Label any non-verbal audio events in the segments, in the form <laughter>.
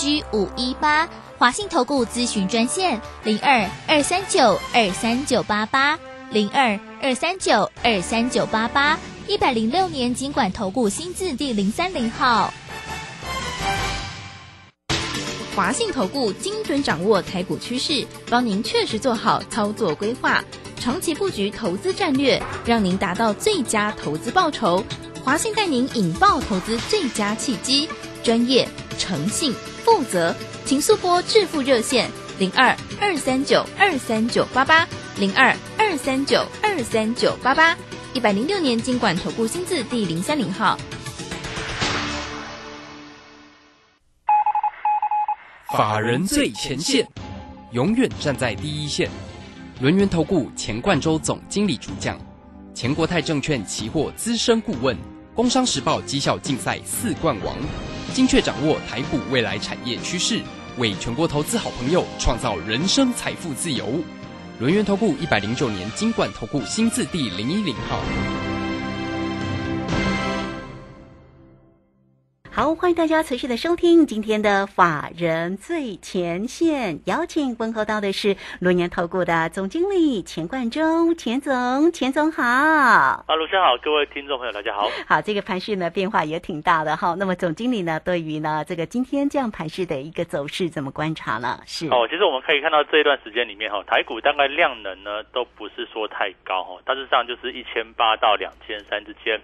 G 五一八，华信投顾咨询专线零二二三九二三九八八零二二三九二三九八八，一百零六年经管投顾新字第零三零号。华信投顾精准掌握台股趋势，帮您确实做好操作规划，长期布局投资战略，让您达到最佳投资报酬。华信带您引爆投资最佳契机，专业、诚信、负责，请速拨致富热线零二二三九二三九八八零二二三九二三九八八，一百零六年经管投顾新字第零三零号。法人最前线，永远站在第一线。轮源投顾钱冠洲总经理主讲，钱国泰证券期货资深顾问，工商时报绩效竞赛四冠王，精确掌握台股未来产业趋势，为全国投资好朋友创造人生财富自由。轮源投顾一百零九年金管投顾新字第零一零号。好，欢迎大家持续的收听今天的法人最前线，邀请问候到的是龙年投顾的总经理钱冠中，钱总，钱总好。啊，卢先好，各位听众朋友，大家好。好，这个盘势呢变化也挺大的哈。那么总经理呢，对于呢这个今天这样盘势的一个走势怎么观察呢？是哦，其实我们可以看到这一段时间里面哈，台股大概量能呢都不是说太高哈，大致上就是一千八到两千三之间。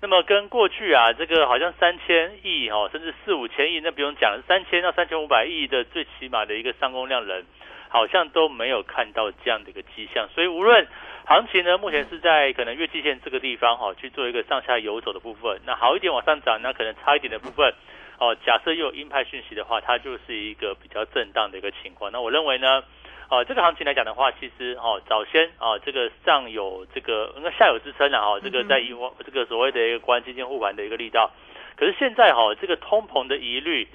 那么跟过去啊，这个好像三千亿哈，甚至四五千亿，那不用讲了，三千到三千五百亿的最起码的一个上攻量人，好像都没有看到这样的一个迹象。所以无论行情呢，目前是在可能月季线这个地方哈，去做一个上下游走的部分，那好一点往上涨，那可能差一点的部分，哦，假设又有鹰派讯息的话，它就是一个比较震荡的一个情况。那我认为呢？哦，这个行情来讲的话，其实哦，早先啊，这个上有这个应该下有支撑了哈，这个在以往这个所谓的一个关基金护盘的一个力道，可是现在哈，这个通膨的疑虑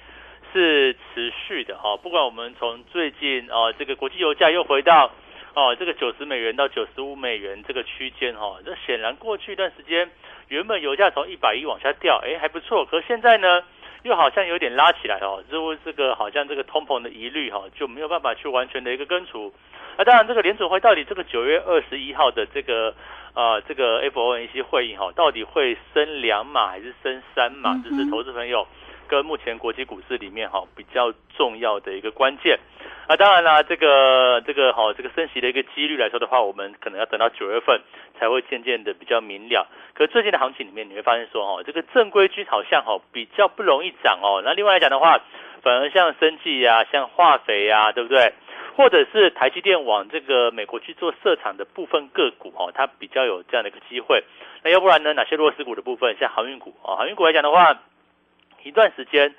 是持续的哈，不管我们从最近啊，这个国际油价又回到哦这个九十美元到九十五美元这个区间哈，这显然过去一段时间原本油价从一百一往下掉，哎还不错，可现在呢？又好像有点拉起来哦，似乎这个好像这个通膨的疑虑哈就没有办法去完全的一个根除。那当然，这个联储会到底这个九月二十一号的这个呃这个 FOMC 会议哈，到底会升两码还是升三码？这是投资朋友跟目前国际股市里面哈比较重要的一个关键。啊，当然啦，这个这个好，这个升息的一个几率来说的话，我们可能要等到九月份才会渐渐的比较明了。可最近的行情里面，你会发现说，哦，这个正规军好像哈比较不容易涨哦。那另外来讲的话，反而像生技呀、像化肥呀，对不对？或者是台积电往这个美国去做设厂的部分个股，哈，它比较有这样的一个机会。那要不然呢？哪些弱势股的部分，像航运股啊，航运股来讲的话，一段时间。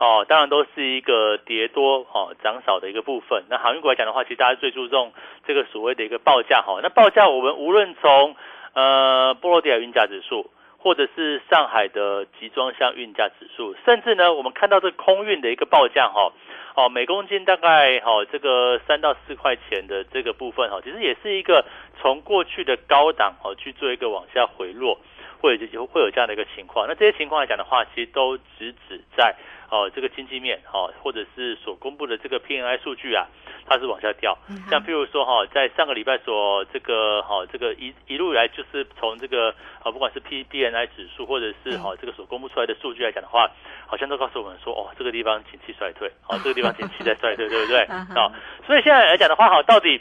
哦，当然都是一个跌多哦涨少的一个部分。那航运股来讲的话，其实大家最注重这个所谓的一个报价哈。那报价我们无论从呃波罗的海运价指数，或者是上海的集装箱运价指数，甚至呢我们看到这空运的一个报价哈，哦每公斤大概哦这个三到四块钱的这个部分哈，其实也是一个从过去的高档哦去做一个往下回落，或者就会有这样的一个情况。那这些情况来讲的话，其实都只指在。哦，这个经济面哦，或者是所公布的这个 PNI 数据啊，它是往下掉。像譬如说哈，在上个礼拜所这个哈，这个一一路以来就是从这个啊，不管是 P PNI 指数或者是哈这个所公布出来的数据来讲的话，好像都告诉我们说哦，这个地方景气衰退，哦，这个地方景气在衰退，对不对？<laughs> 啊，所以现在来讲的话，哈，到底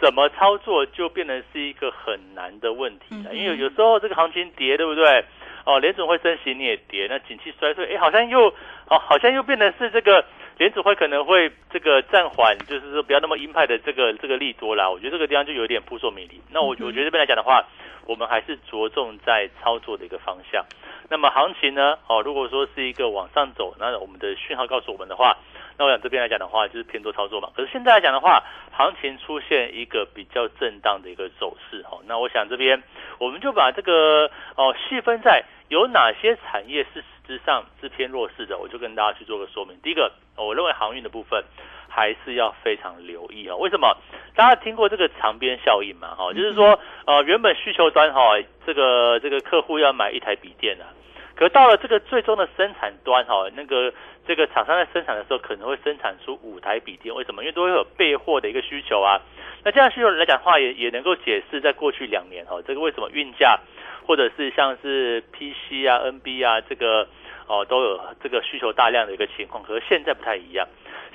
怎么操作就变成是一个很难的问题了，因为有时候这个行情跌，对不对？哦，联总会升息你也跌，那景气衰退，哎，好像又哦，好像又变成是这个联总会可能会这个暂缓，就是说不要那么鹰派的这个这个利多啦。我觉得这个地方就有点扑朔迷离。那我我觉得这边来讲的话，我们还是着重在操作的一个方向。那么行情呢？哦，如果说是一个往上走，那我们的讯号告诉我们的话，那我想这边来讲的话，就是偏多操作嘛。可是现在来讲的话，行情出现一个比较震荡的一个走势，哈，那我想这边我们就把这个哦细分在。有哪些产业是实质上是偏弱势的？我就跟大家去做个说明。第一个，我认为航运的部分还是要非常留意啊。为什么？大家听过这个长边效应嘛？哈，就是说，呃，原本需求端哈，这个这个客户要买一台笔电啊，可到了这个最终的生产端哈，那个这个厂商在生产的时候可能会生产出五台笔电，为什么？因为都会有备货的一个需求啊。那这样需求来讲的话，也也能够解释在过去两年哈，这个为什么运价或者是像是 PC 啊、NB 啊这个哦都有这个需求大量的一个情况，可是现在不太一样。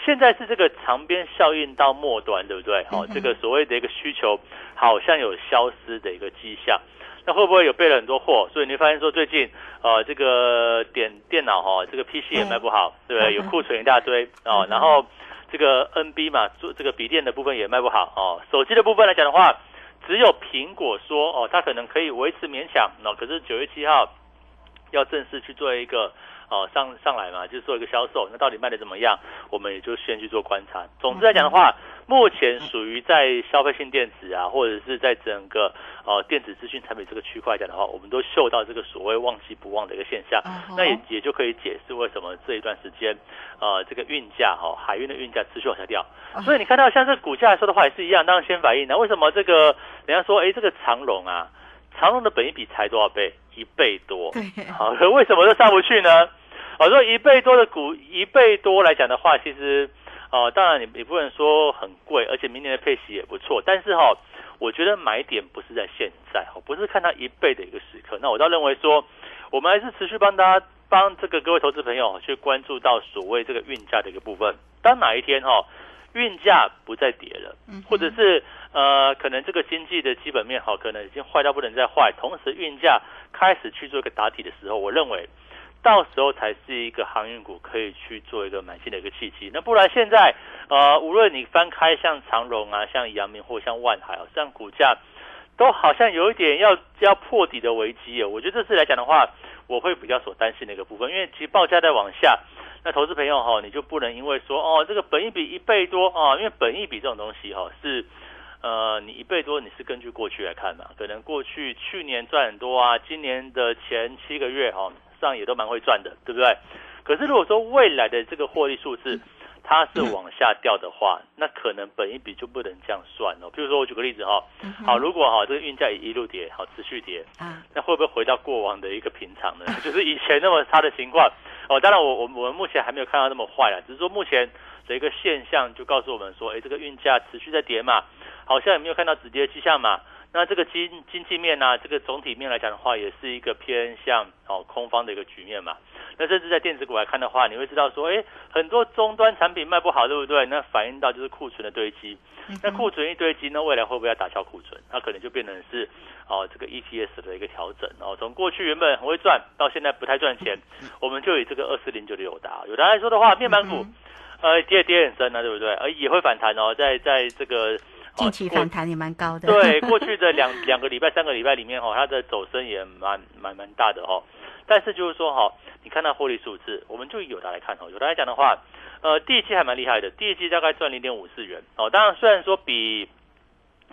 现在是这个长边效应到末端，对不对？哦，这个所谓的一个需求好像有消失的一个迹象。那会不会有备了很多货？所以你发现说最近呃这个点电脑哈，这个 PC 也卖不好，对不对？有库存一大堆哦。然后这个 NB 嘛，做这个笔电的部分也卖不好哦。手机的部分来讲的话，只有苹果说哦，它可能可以维持勉强。那可是九月七号要正式去做一个。哦，上上来嘛，就是做一个销售，那到底卖的怎么样？我们也就先去做观察。总之来讲的话，目前属于在消费性电子啊，或者是在整个呃电子资讯产品这个区块讲的话，我们都嗅到这个所谓旺季不旺的一个现象。那也也就可以解释为什么这一段时间，呃，这个运价哈，海运的运价持续往下掉。所以你看到像这股价来说的话，也是一样，当然先反应。那为什么这个人家说，哎，这个长龙啊，长龙的本益比才多少倍？一倍多。好，可 <laughs> 为什么都上不去呢？我说一倍多的股，一倍多来讲的话，其实，哦，当然你你不能说很贵，而且明年的配息也不错。但是哈，我觉得买点不是在现在，哈，不是看它一倍的一个时刻。那我倒认为说，我们还是持续帮大家帮这个各位投资朋友去关注到所谓这个运价的一个部分。当哪一天哈运价不再跌了，或者是呃可能这个经济的基本面好，可能已经坏到不能再坏，同时运价开始去做一个打底的时候，我认为。到时候才是一个航运股可以去做一个买进的一个契机。那不然现在，呃，无论你翻开像长荣啊、像阳明或像万海啊，像股价都好像有一点要要破底的危机哦。我觉得这次来讲的话，我会比较所担心的一个部分，因为其实报价在往下，那投资朋友哈，你就不能因为说哦，这个本益比一倍多啊，因为本益比这种东西哈是，呃，你一倍多你是根据过去来看嘛，可能过去去年赚很多啊，今年的前七个月哈。上也都蛮会赚的，对不对？可是如果说未来的这个获利数字它是往下掉的话，那可能本一笔就不能这样算哦。比如说我举个例子哈，好，如果哈这个运价一路跌，好持续跌，啊，那会不会回到过往的一个平常呢？<laughs> 就是以前那么差的情况哦。当然我我我们目前还没有看到那么坏啊，只是说目前的一个现象就告诉我们说，哎，这个运价持续在跌嘛，好像也没有看到止跌的迹象嘛。那这个经经济面呢，这个总体面来讲的话，也是一个偏向哦空方的一个局面嘛。那甚至在电子股来看的话，你会知道说，哎，很多终端产品卖不好，对不对？那反映到就是库存的堆积。那库存一堆积，那未来会不会要打消库存？那可能就变成是哦这个 ETS 的一个调整哦。从过去原本很会赚到现在不太赚钱，我们就以这个二四零九的友达，友达来说的话，面板股呃跌跌很深啊，对不对？而也会反弹哦，在在这个。近期反弹也蛮高的，对，<laughs> 过去的两两个礼拜、三个礼拜里面哈，它的走升也蛮蛮蛮大的哈。但是就是说哈，你看到获利数字，我们就有的来看哈，有的来讲的话，呃，第一季还蛮厉害的，第一季大概赚零点五四元哦。当然，虽然说比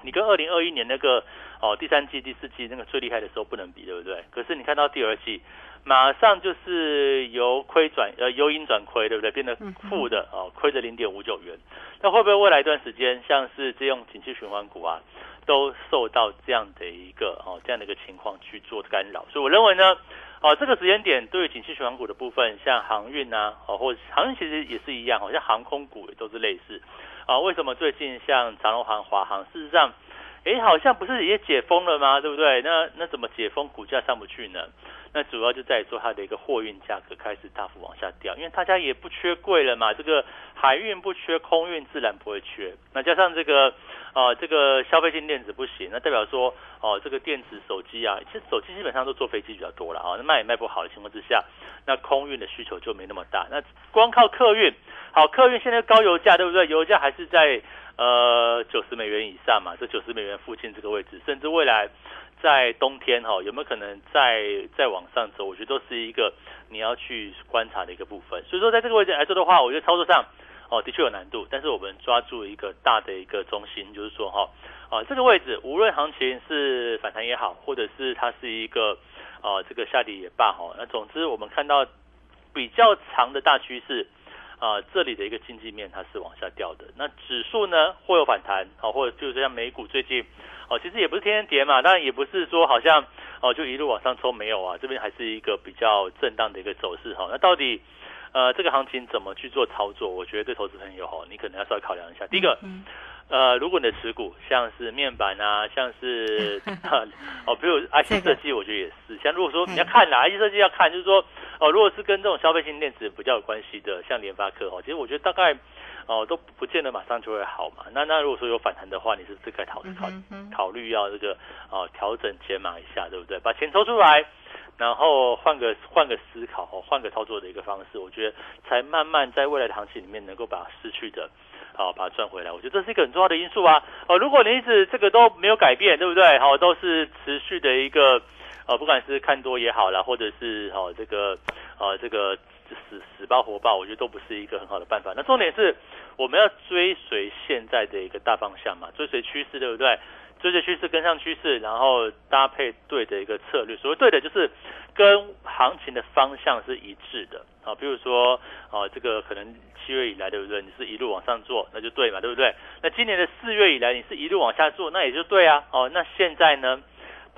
你跟二零二一年那个哦第三季、第四季那个最厉害的时候不能比，对不对？可是你看到第二季。马上就是由亏转呃由盈转亏，对不对？变得负的哦，亏的零点五九元。那会不会未来一段时间，像是这种景气循环股啊，都受到这样的一个哦这样的一个情况去做干扰？所以我认为呢，哦这个时间点对于景气循环股的部分，像航运啊，哦或航运其实也是一样，好像航空股也都是类似。啊，为什么最近像长荣航、华航，事实上，哎好像不是也解封了吗？对不对？那那怎么解封股价上不去呢？那主要就在于说它的一个货运价格开始大幅往下掉，因为大家也不缺贵了嘛，这个海运不缺，空运自然不会缺。那加上这个，呃，这个消费性电子不行，那代表说，哦，这个电子手机啊，其实手机基本上都坐飞机比较多了啊，那卖也卖不好的情况之下，那空运的需求就没那么大。那光靠客运，好，客运现在高油价，对不对？油价还是在呃九十美元以上嘛，这九十美元附近这个位置，甚至未来。在冬天哈，有没有可能再再往上走？我觉得都是一个你要去观察的一个部分。所以说，在这个位置来说的话，我觉得操作上哦的确有难度，但是我们抓住一个大的一个中心，就是说哈啊这个位置，无论行情是反弹也好，或者是它是一个啊这个下跌也罢哈，那总之我们看到比较长的大趋势啊，这里的一个经济面它是往下掉的。那指数呢会有反弹好，或者就是像美股最近。哦，其实也不是天天跌嘛，当然也不是说好像哦就一路往上冲没有啊？这边还是一个比较震荡的一个走势哈。那到底呃这个行情怎么去做操作？我觉得对投资朋友哈，你可能要稍微考量一下。第一个。嗯呃，如果你的持股像是面板啊，<laughs> 像是 <laughs> <laughs> 哦，比如 IC 设计，我觉得也是。像如果说你要看哪 IC 设计要看，就是说哦，如果是跟这种消费性电子比较有关系的，像联发科哦，其实我觉得大概哦都不见得马上就会好嘛。那那如果说有反弹的话，你是这个考考考虑要这个哦调整解码一下，对不对？把钱抽出来，然后换个换个思考哦，换个操作的一个方式，我觉得才慢慢在未来的行情里面能够把失去的。好，把它赚回来，我觉得这是一个很重要的因素啊。呃，如果你一直这个都没有改变，对不对？好，都是持续的一个，呃，不管是看多也好啦，或者是哦这个，呃，这个死死抱活抱，我觉得都不是一个很好的办法。那重点是我们要追随现在的一个大方向嘛，追随趋势，对不对？追着趋势跟上趋势，然后搭配对的一个策略。所谓对的，就是跟行情的方向是一致的啊。比如说，啊，这个可能七月以来，对不对？你是一路往上做，那就对嘛，对不对？那今年的四月以来，你是一路往下做，那也就对啊。哦，那现在呢？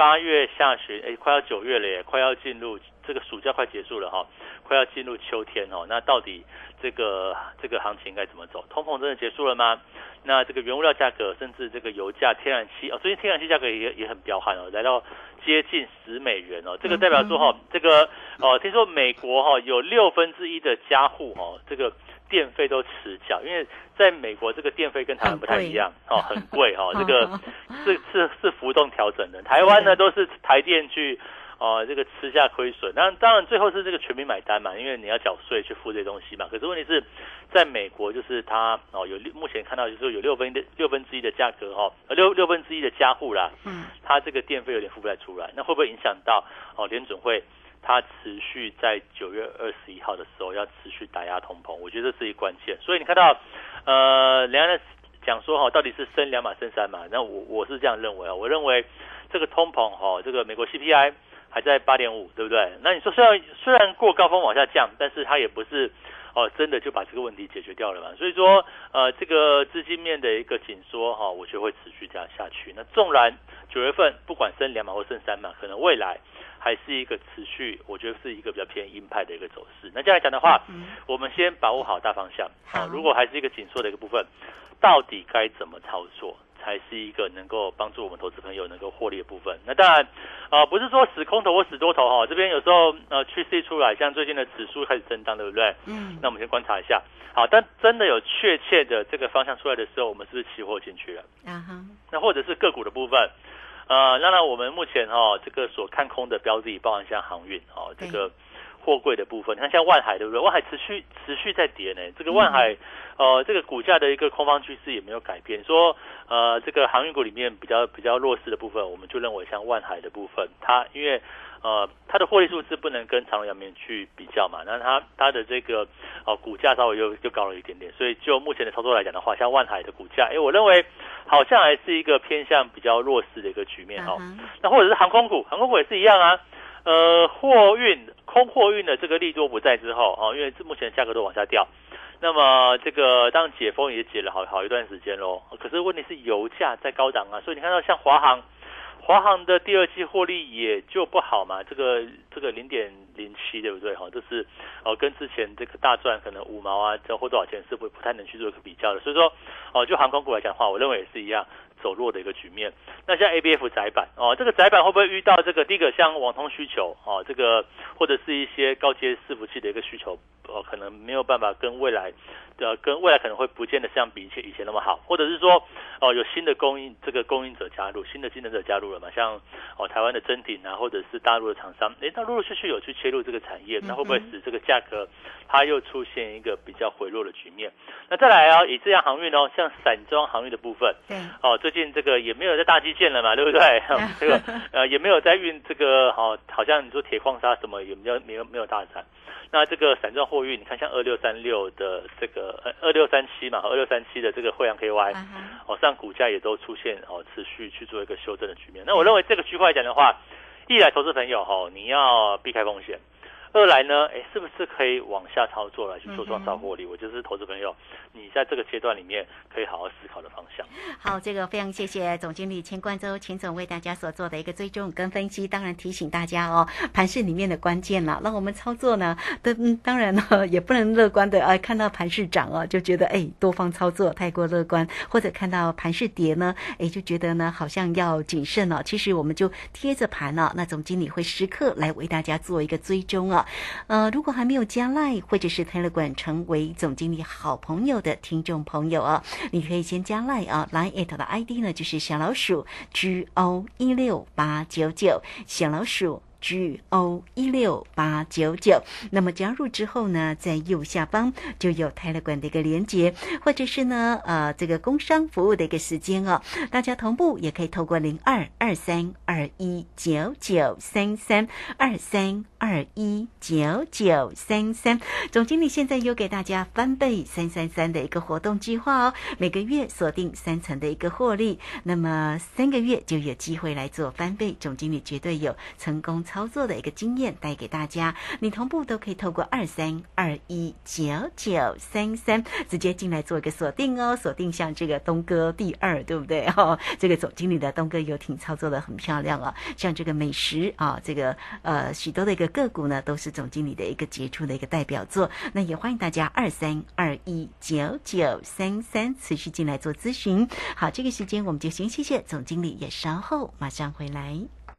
八月下旬，哎，快要九月了耶，快要进入这个暑假快结束了哈，快要进入秋天哦。那到底这个这个行情该怎么走？通膨真的结束了吗？那这个原物料价格，甚至这个油价、天然气哦，最近天然气价格也也很彪悍哦，来到接近十美元哦。这个代表说哈，这个哦，听说美国哈有六分之一的家户哦，这个。电费都迟缴，因为在美国这个电费跟台湾不太一样哦，很贵哦，<laughs> 这个 <laughs> 是是是浮动调整的。台湾呢都是台电去哦，这个吃下亏损，那当然最后是这个全民买单嘛，因为你要缴税去付这些东西嘛。可是问题是在美国，就是它哦有目前看到就是有六分的六分之一的价格哦，六六分之一的加户啦，嗯，它这个电费有点付不太出来，那会不会影响到哦联准会？它持续在九月二十一号的时候要持续打压通膨，我觉得这是一关键。所以你看到，呃，两岸讲说哈，到底是升两码升三码？那我我是这样认为啊，我认为这个通膨哈，这个美国 CPI 还在八点五，对不对？那你说虽然虽然过高峰往下降，但是它也不是哦真的就把这个问题解决掉了嘛。所以说，呃，这个资金面的一个紧缩哈，我觉得会持续这样下去。那纵然九月份不管升两码或升三码，可能未来。还是一个持续，我觉得是一个比较偏鹰派的一个走势。那这样来讲的话，我们先把握好大方向。好，如果还是一个紧缩的一个部分，到底该怎么操作，才是一个能够帮助我们投资朋友能够获利的部分？那当然，啊，不是说死空头或死多头哈。这边有时候呃趋势一出来，像最近的指数开始震荡，对不对？嗯。那我们先观察一下。好，但真的有确切的这个方向出来的时候，我们是不是期货进去了？啊哈。那或者是个股的部分？呃，那然，我们目前哈这个所看空的标的，包含像航运哦，这个货柜的部分，你看像万海对不对？万海持续持续在跌呢，这个万海呃这个股价的一个空方趋势也没有改变。说呃这个航运股里面比较比较弱势的部分，我们就认为像万海的部分，它因为。呃，它的获利数字不能跟长隆、阳明去比较嘛？那它它的这个哦股价稍微又又高了一点点，所以就目前的操作来讲的话，像万海的股价，哎，我认为好像还是一个偏向比较弱势的一个局面哈。那或者是航空股，航空股也是一样啊。呃，货运空货运的这个利多不在之后啊，因为目前价格都往下掉，那么这个当解封也解了好好一段时间喽。可是问题是油价在高档啊，所以你看到像华航。华航的第二季获利也就不好嘛，这个这个零点零七对不对？哈，就是哦跟之前这个大赚可能五毛啊，这或多少钱是不不太能去做一个比较的。所以说哦，就航空股来讲的话，我认为也是一样走弱的一个局面。那像 A B F 窄板哦，这个窄板会不会遇到这个第一个像网通需求哦，这个或者是一些高阶伺服器的一个需求？哦，可能没有办法跟未来的跟未来可能会不见得像比以前以前那么好，或者是说哦有新的供应这个供应者加入，新的竞争者加入了嘛？像哦台湾的真鼎啊，或者是大陆的厂商，哎，它陆陆续续有去切入这个产业，那会不会使这个价格它又出现一个比较回落的局面？那再来啊，以这样航运哦，像散装航运的部分，对，哦最近这个也没有在大基建了嘛，对不对？<laughs> 这个呃也没有在运这个好，好像你说铁矿砂什么也没有没有没有大产。那这个散装货运，你看像二六三六的这个呃二六三七嘛，二六三七的这个惠阳 KY，哦，上股价也都出现哦持续去做一个修正的局面。那我认为这个区块讲的话，一来投资朋友哈，你要避开风险，二来呢，哎，是不是可以往下操作来去做创造获利？我就是投资朋友，你在这个阶段里面可以好好思考的方向。好，这个非常谢谢总经理钱冠周钱总为大家所做的一个追踪跟分析，当然提醒大家哦，盘市里面的关键了。那我们操作呢，当当然呢 <laughs> 也不能乐观的啊，看到盘市涨哦，就觉得哎多方操作太过乐观，或者看到盘市跌呢，哎就觉得呢好像要谨慎了。其实我们就贴着盘了，那总经理会时刻来为大家做一个追踪啊。呃，如果还没有加 Line 或者是泰勒馆成为总经理好朋友的听众朋友啊，你可以先加 Line 啊，Line at 的 ID 呢就是小老鼠 G O 一六八九九，小老鼠。G O 一六八九九，那么加入之后呢，在右下方就有泰勒管的一个连接，或者是呢，呃，这个工商服务的一个时间哦，大家同步也可以透过零二二三二一九九三三二三二一九九三三，总经理现在有给大家翻倍三三三的一个活动计划哦，每个月锁定三成的一个获利，那么三个月就有机会来做翻倍，总经理绝对有成功。操作的一个经验带给大家，你同步都可以透过二三二一九九三三直接进来做一个锁定哦，锁定像这个东哥第二，对不对？<laughs> 哦，这个总经理的东哥游艇操作的很漂亮啊，像这个美食啊，这个呃许多的一个个股呢，都是总经理的一个杰出的一个代表作。那也欢迎大家二三二一九九三三持续进来做咨询。好，这个时间我们就先谢谢总经理，也稍后马上回来。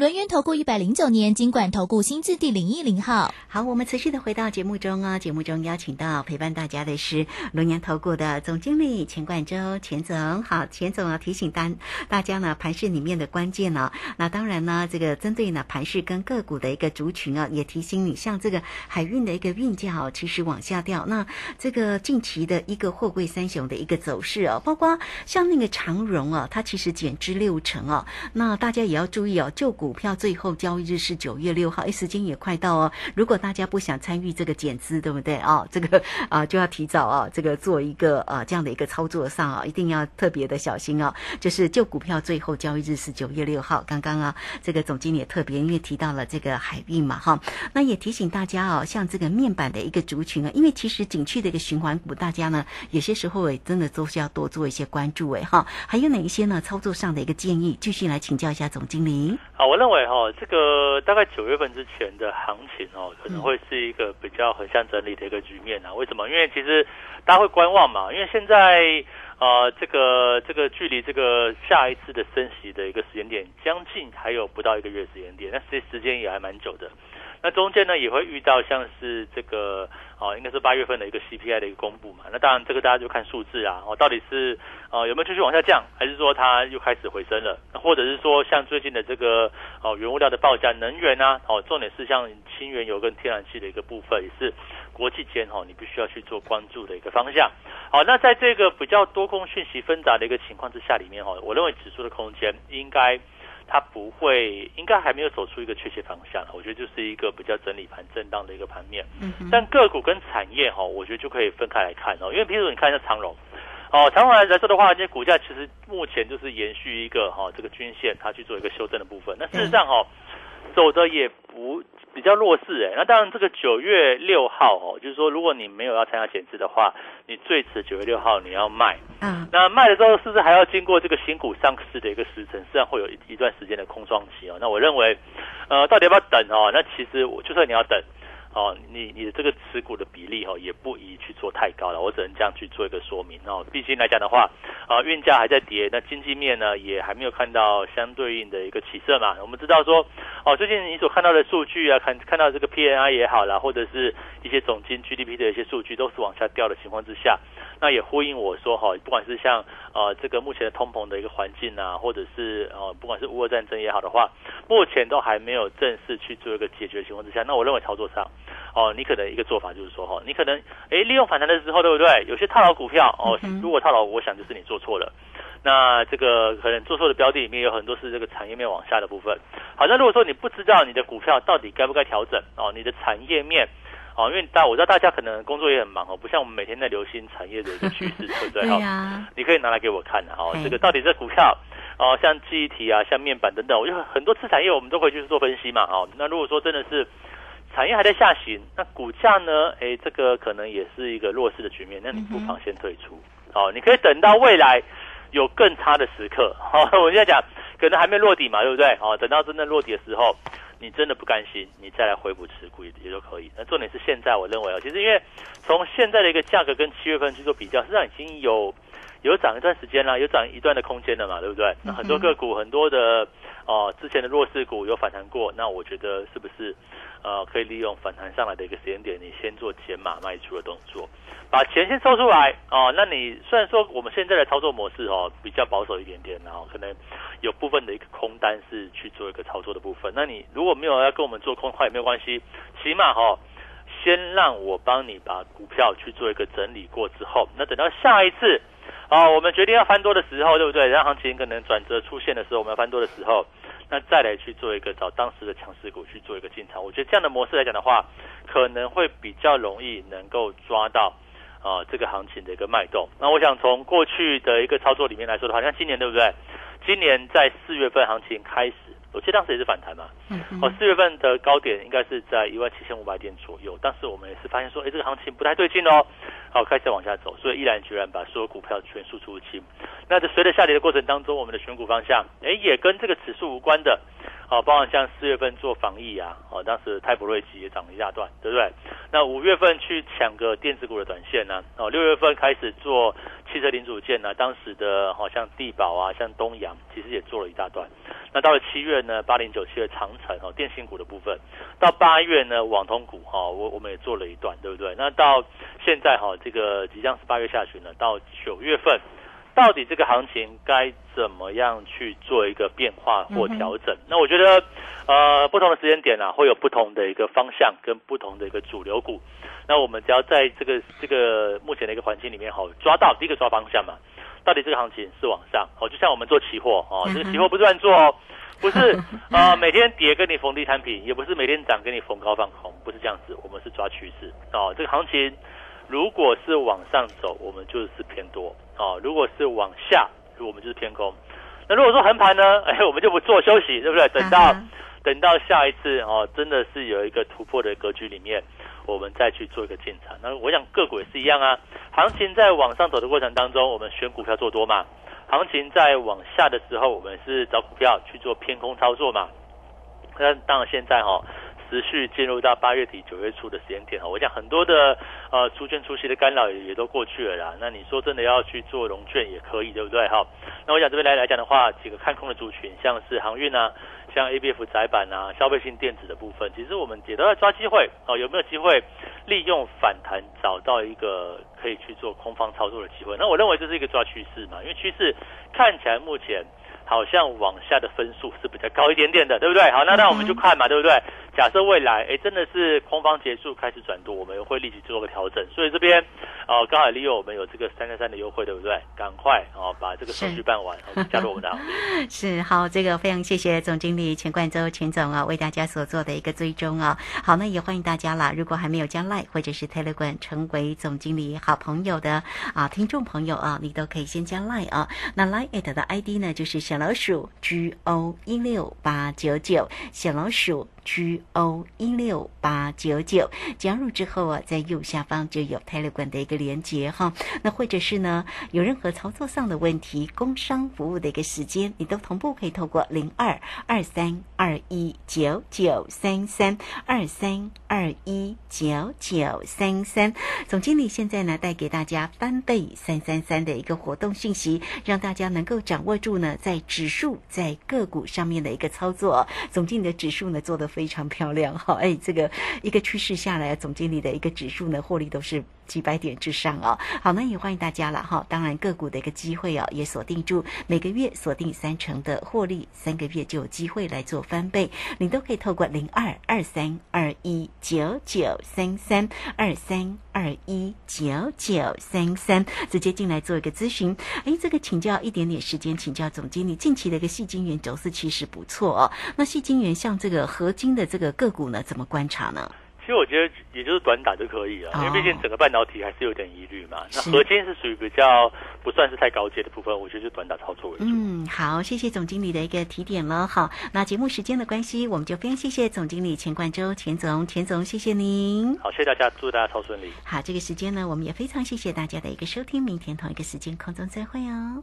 轮源投顾一百零九年经管投顾新字第零一零号。好，我们持续的回到节目中啊，节目中邀请到陪伴大家的是轮源投顾的总经理钱冠洲钱总。好，钱总啊，提醒大大家呢，盘市里面的关键呢，那当然呢，这个针对呢盘市跟个股的一个族群啊，也提醒你，像这个海运的一个运价哦，其实往下掉。那这个近期的一个货柜三雄的一个走势哦，包括像那个长荣啊，它其实减资六成哦，那大家也要注意哦，旧股。股票最后交易日是九月六号，哎，时间也快到哦。如果大家不想参与这个减资，对不对啊？这个 <laughs> 啊就要提早啊，这个做一个呃这样的一个操作上啊，一定要特别的小心啊。就是旧股票最后交易日是九月六号，刚刚啊，这个总经理也特别因为提到了这个海运嘛哈，那也提醒大家哦，像这个面板的一个族群啊，因为其实景区的一个循环股，大家呢有些时候也真的都是要多做一些关注哎哈。还有哪一些呢？操作上的一个建议，继续来请教一下总经理。好，我。认为哈，这个大概九月份之前的行情哦，可能会是一个比较横向整理的一个局面啊。为什么？因为其实大家会观望嘛。因为现在呃，这个这个距离这个下一次的升息的一个时间点，将近还有不到一个月时间点，那实时间也还蛮久的。那中间呢，也会遇到像是这个。哦，应该是八月份的一个 CPI 的一个公布嘛，那当然这个大家就看数字啊，哦，到底是呃有没有继续往下降，还是说它又开始回升了，或者是说像最近的这个哦原物料的报价，能源啊，哦，重点是像氢原油跟天然气的一个部分，也是国际间哦你必须要去做关注的一个方向。好，那在这个比较多空讯息纷杂的一个情况之下里面哈，我认为指数的空间应该。它不会，应该还没有走出一个确切方向，我觉得就是一个比较整理盘震荡的一个盘面。嗯，但个股跟产业哈，我觉得就可以分开来看哦。因为譬如你看一下长荣，哦，长荣来来说的话，这些股价其实目前就是延续一个哈这个均线，它去做一个修正的部分。那事实上哈，走的也不比较弱势哎。那当然，这个九月六号哦，就是说，如果你没有要参加减资的话，你最迟九月六号你要卖。嗯，那卖了之后是不是还要经过这个新股上市的一个时辰？实际上会有一一段时间的空窗期哦。那我认为，呃，到底要不要等哦？那其实我就算你要等。哦，你你的这个持股的比例哦，也不宜去做太高了，我只能这样去做一个说明哦。毕竟来讲的话，啊，运价还在跌，那经济面呢也还没有看到相对应的一个起色嘛。我们知道说，哦，最近你所看到的数据啊，看看到这个 PNI 也好啦，或者是一些总金 GDP 的一些数据都是往下掉的情况之下，那也呼应我说哈，不管是像呃这个目前的通膨的一个环境啊，或者是呃不管是乌俄战争也好的话，目前都还没有正式去做一个解决的情况之下，那我认为操作上。哦，你可能一个做法就是说，哈，你可能哎利用反弹的时候，对不对？有些套牢股票，哦，如果套牢，我想就是你做错了。那这个可能做错的标的里面有很多是这个产业面往下的部分。好，那如果说你不知道你的股票到底该不该调整，哦，你的产业面，哦，因为大我知道大家可能工作也很忙哦，不像我们每天在留心产业的一个趋势，对不对？<laughs> 哈，你可以拿来给我看的，哦，这个到底这股票，哦，像记忆体啊，像面板等等，我就很多次产业我们都会去做分析嘛，哦，那如果说真的是。产业还在下行，那股价呢？哎，这个可能也是一个弱势的局面，那你不妨先退出。哦，你可以等到未来有更差的时刻。好，<laughs> 我现在讲可能还没落底嘛，对不对？哦，等到真正落底的时候，你真的不甘心，你再来回补持股也也都可以。那重点是现在，我认为啊，其实因为从现在的一个价格跟七月份去做比较，实际上已经有有涨一段时间啦，有涨一段的空间了嘛，对不对？那很多个股，很多的哦，之前的弱势股有反弹过，那我觉得是不是？呃，可以利用反弹上来的一个时间点，你先做减码卖出的动作，把钱先抽出来哦。那你虽然说我们现在的操作模式哦比较保守一点点，然后可能有部分的一个空单是去做一个操作的部分。那你如果没有要跟我们做空的话也没有关系，起码哈先让我帮你把股票去做一个整理过之后，那等到下一次哦我们决定要翻多的时候，对不对？让行情可能转折出现的时候，我们要翻多的时候。那再来去做一个找当时的强势股去做一个进场，我觉得这样的模式来讲的话，可能会比较容易能够抓到啊这个行情的一个脉动。那我想从过去的一个操作里面来说的话，像今年对不对？今年在四月份行情开始，我记得当时也是反弹嘛。嗯。哦，四月份的高点应该是在一万七千五百点左右，但是我们也是发现说，哎，这个行情不太对劲哦。好，开始往下走，所以毅然决然把所有股票全数出清。那在随着下跌的过程当中，我们的选股方向，哎，也跟这个指数无关的，好，包含像四月份做防疫啊，哦，当时泰普瑞吉也涨了一大段，对不对？那五月份去抢个电子股的短线呢，哦，六月份开始做汽车零组件呢，当时的好像地保啊，像东阳，其实也做了一大段。那到了七月呢，八零九七的长城哈，电信股的部分，到八月呢，网通股哈，我我们也做了一段，对不对？那到现在哈。这个即将是八月下旬了，到九月份，到底这个行情该怎么样去做一个变化或调整？那我觉得，呃，不同的时间点啊，会有不同的一个方向跟不同的一个主流股。那我们只要在这个这个目前的一个环境里面，好抓到第一个抓方向嘛，到底这个行情是往上哦，就像我们做期货哦，这个期货不是乱做哦，<laughs> 不是啊，每天跌跟你逢低摊平，也不是每天涨跟你逢高放空，不是这样子，我们是抓趋势哦，这个行情。如果是往上走，我们就是偏多哦；如果是往下，我们就是偏空。那如果说横盘呢？<laughs> 哎，我们就不做休息，对不对？等到等到下一次哦，真的是有一个突破的格局里面，我们再去做一个进场。那我想个股也是一样啊。行情在往上走的过程当中，我们选股票做多嘛；行情在往下的时候，我们是找股票去做偏空操作嘛。那当然现在哈。持续进入到八月底九月初的时间点哈，我想很多的呃出券出息的干扰也也都过去了啦。那你说真的要去做融券也可以，对不对哈？那我想这边来来讲的话，几个看空的族群，像是航运啊，像 A B F 窄板啊，消费性电子的部分，其实我们也都在抓机会哦。有没有机会利用反弹找到一个可以去做空方操作的机会？那我认为这是一个抓趋势嘛，因为趋势看起来目前好像往下的分数是比较高一点点的，对不对？好，那那我们就看嘛，对不对？假设未来哎真的是空方结束开始转多，我们会立即做个调整。所以这边哦，刚好利用我们有这个三三三的优惠，对不对？赶快哦把这个手续办完，<laughs> 加入我们的行列。是好，这个非常谢谢总经理钱冠洲钱总啊，为大家所做的一个追踪啊。好，那也欢迎大家啦，如果还没有加 Line 或者是 Telegram 成为总经理好朋友的啊听众朋友啊，你都可以先加 Line 啊。那 Line 的 ID 呢就是小老鼠 G O 一六八九九，小老鼠。G O 一六八九九加入之后啊，在右下方就有 Telegram 的一个连接哈。那或者是呢，有任何操作上的问题，工商服务的一个时间，你都同步可以透过零二二三二一九九三三二三二一九九三三。总经理现在呢，带给大家翻倍三三三的一个活动信息，让大家能够掌握住呢，在指数在个股上面的一个操作。总经理的指数呢，做的。非常漂亮哈，哎，这个一个趋势下来，总经理的一个指数呢，获利都是。几百点之上哦，好，那也欢迎大家了哈。当然个股的一个机会哦，也锁定住每个月锁定三成的获利，三个月就有机会来做翻倍。你都可以透过零二二三二一九九三三二三二一九九三三直接进来做一个咨询。哎，这个请教一点点时间，请教总经理近期的一个细金元走势其实不错哦。那细金元像这个合金的这个个股呢，怎么观察呢？其实我觉得也就是短打就可以了，因为毕竟整个半导体还是有点疑虑嘛。那核心是属于比较不算是太高阶的部分，我觉得就短打操作为主。嗯，好，谢谢总经理的一个提点了。好，那节目时间的关系，我们就非常谢谢总经理钱冠洲钱总，钱总谢谢您。好，谢谢大家，祝大家超顺利。好，这个时间呢，我们也非常谢谢大家的一个收听，明天同一个时间空中再会哦。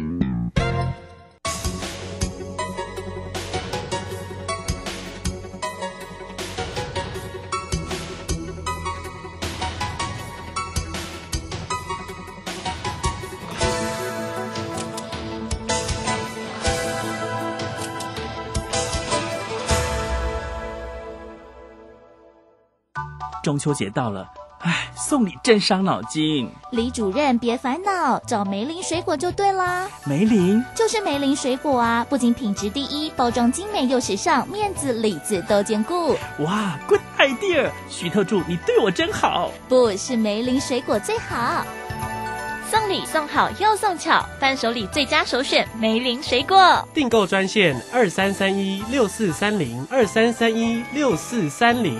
中秋节到了，唉，送礼真伤脑筋。李主任别烦恼，找梅林水果就对啦。梅林就是梅林水果啊，不仅品质第一，包装精美又时尚，面子里子都兼顾。哇，good idea！徐特助，你对我真好。不是梅林水果最好，送礼送好又送巧，伴手礼最佳首选梅林水果。订购专线二三三一六四三零二三三一六四三零。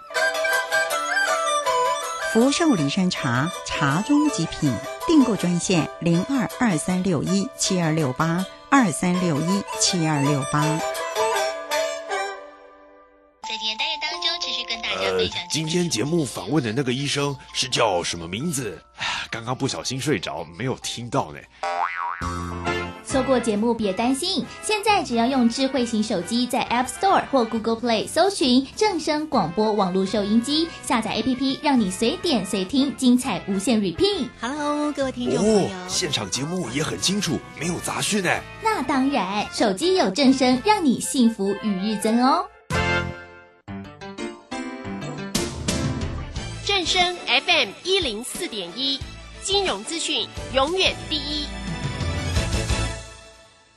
福寿梨山茶，茶中极品。订购专线零二二三六一七二六八二三六一七二六八。在今天单元当中，继续跟大家分享。今天节目访问的那个医生是叫什么名字？刚刚不小心睡着，没有听到呢。错过节目别担心，现在只要用智慧型手机在 App Store 或 Google Play 搜寻正声广播网络收音机，下载 APP，让你随点随听，精彩无限 repeat。Hello，各位听众朋友，现场节目也很清楚，没有杂讯呢。那当然，手机有正声，让你幸福与日增哦。正声 FM 一零四点一，金融资讯永远第一。